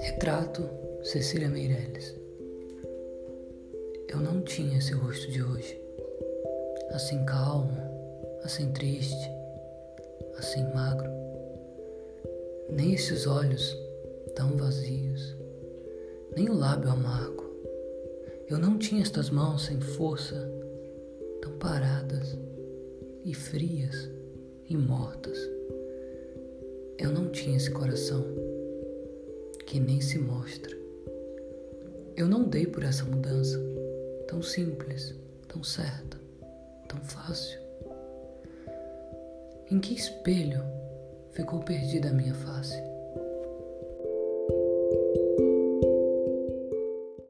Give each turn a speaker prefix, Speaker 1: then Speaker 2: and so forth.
Speaker 1: Retrato Cecília Meirelles. Eu não tinha esse rosto de hoje. Assim calmo, assim triste, assim magro. Nem esses olhos tão vazios, nem o lábio amargo. Eu não tinha estas mãos sem força, tão paradas e frias. Eu não tinha esse coração que nem se mostra. Eu não dei por essa mudança, tão simples, tão certa, tão fácil. Em que espelho ficou perdida a minha face?